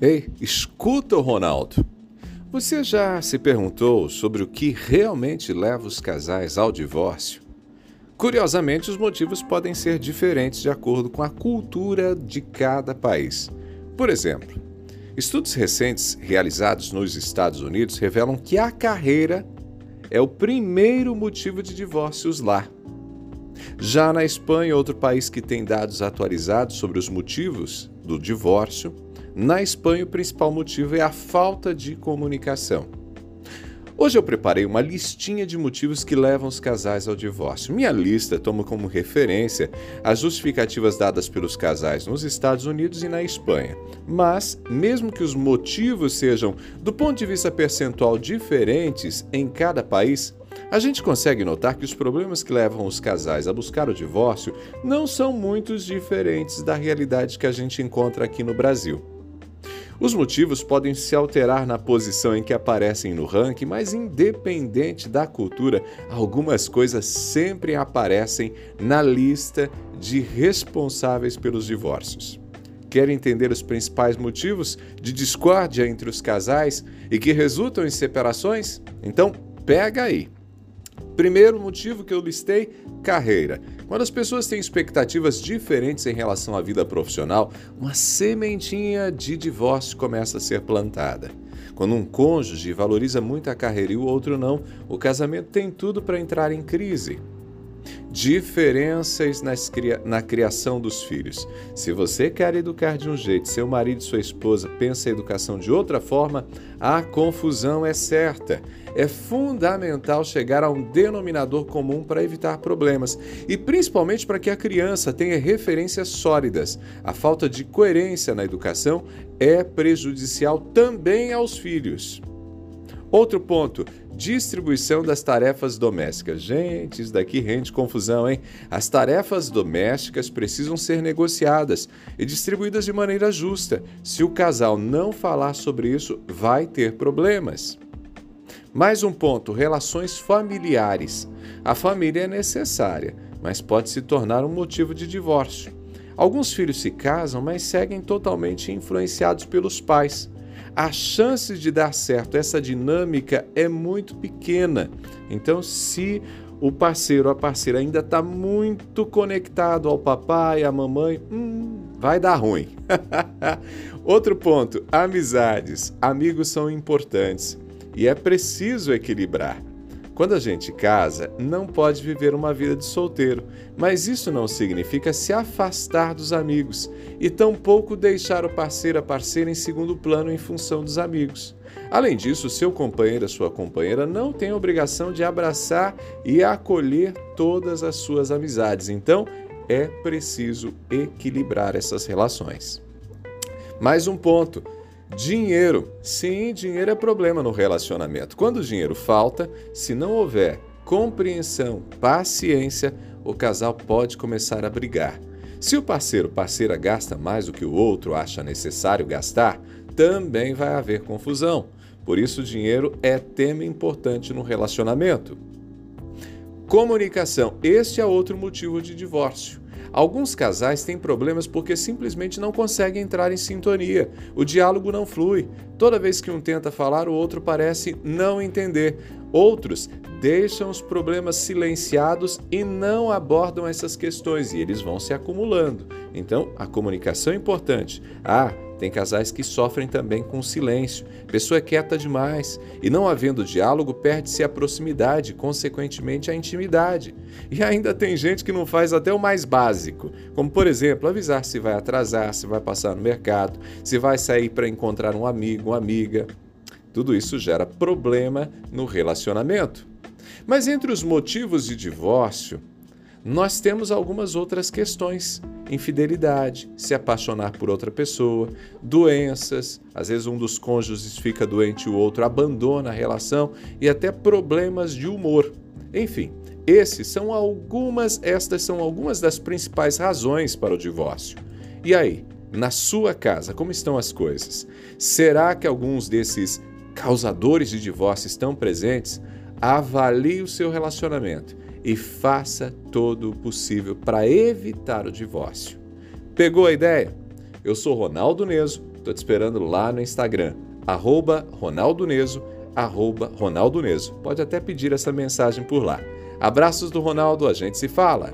Ei, escuta, Ronaldo. Você já se perguntou sobre o que realmente leva os casais ao divórcio? Curiosamente, os motivos podem ser diferentes de acordo com a cultura de cada país. Por exemplo, estudos recentes realizados nos Estados Unidos revelam que a carreira é o primeiro motivo de divórcios lá. Já na Espanha, outro país que tem dados atualizados sobre os motivos do divórcio, na Espanha o principal motivo é a falta de comunicação. Hoje eu preparei uma listinha de motivos que levam os casais ao divórcio. Minha lista toma como referência as justificativas dadas pelos casais nos Estados Unidos e na Espanha. Mas, mesmo que os motivos sejam, do ponto de vista percentual, diferentes em cada país, a gente consegue notar que os problemas que levam os casais a buscar o divórcio não são muito diferentes da realidade que a gente encontra aqui no Brasil. Os motivos podem se alterar na posição em que aparecem no ranking, mas independente da cultura, algumas coisas sempre aparecem na lista de responsáveis pelos divórcios. Quer entender os principais motivos de discórdia entre os casais e que resultam em separações? Então, pega aí. Primeiro motivo que eu listei: carreira. Quando as pessoas têm expectativas diferentes em relação à vida profissional, uma sementinha de divórcio começa a ser plantada. Quando um cônjuge valoriza muito a carreira e o outro não, o casamento tem tudo para entrar em crise diferenças nas, na criação dos filhos. Se você quer educar de um jeito, seu marido e sua esposa pensam a educação de outra forma, a confusão é certa. É fundamental chegar a um denominador comum para evitar problemas e principalmente para que a criança tenha referências sólidas. A falta de coerência na educação é prejudicial também aos filhos. Outro ponto: distribuição das tarefas domésticas. Gente, isso daqui rende confusão, hein? As tarefas domésticas precisam ser negociadas e distribuídas de maneira justa. Se o casal não falar sobre isso, vai ter problemas. Mais um ponto: relações familiares. A família é necessária, mas pode se tornar um motivo de divórcio. Alguns filhos se casam, mas seguem totalmente influenciados pelos pais a chance de dar certo essa dinâmica é muito pequena. Então, se o parceiro, a parceira ainda está muito conectado ao papai, à mamãe, hum, vai dar ruim. Outro ponto: amizades. Amigos são importantes e é preciso equilibrar. Quando a gente casa, não pode viver uma vida de solteiro, mas isso não significa se afastar dos amigos e tampouco deixar o parceiro a parceira em segundo plano em função dos amigos. Além disso, seu companheiro, sua companheira não tem a obrigação de abraçar e acolher todas as suas amizades. Então, é preciso equilibrar essas relações. Mais um ponto: Dinheiro. Sim, dinheiro é problema no relacionamento. Quando o dinheiro falta, se não houver compreensão, paciência, o casal pode começar a brigar. Se o parceiro parceira gasta mais do que o outro acha necessário gastar, também vai haver confusão. Por isso, o dinheiro é tema importante no relacionamento. Comunicação. Este é outro motivo de divórcio. Alguns casais têm problemas porque simplesmente não conseguem entrar em sintonia. O diálogo não flui. Toda vez que um tenta falar, o outro parece não entender. Outros deixam os problemas silenciados e não abordam essas questões e eles vão se acumulando. Então, a comunicação é importante. Ah, tem casais que sofrem também com silêncio. Pessoa é quieta demais e, não havendo diálogo, perde-se a proximidade, consequentemente a intimidade. E ainda tem gente que não faz até o mais básico, como por exemplo, avisar se vai atrasar, se vai passar no mercado, se vai sair para encontrar um amigo, uma amiga. Tudo isso gera problema no relacionamento. Mas entre os motivos de divórcio, nós temos algumas outras questões infidelidade, se apaixonar por outra pessoa, doenças, às vezes um dos cônjuges fica doente e o outro abandona a relação e até problemas de humor. Enfim, esses são algumas, estas são algumas das principais razões para o divórcio. E aí, na sua casa, como estão as coisas? Será que alguns desses causadores de divórcio estão presentes? Avalie o seu relacionamento e faça todo o possível para evitar o divórcio. Pegou a ideia? Eu sou Ronaldo Neso, tô te esperando lá no Instagram, arroba Ronaldo Neso, arroba Ronaldo Neso. Pode até pedir essa mensagem por lá. Abraços do Ronaldo, a gente se fala!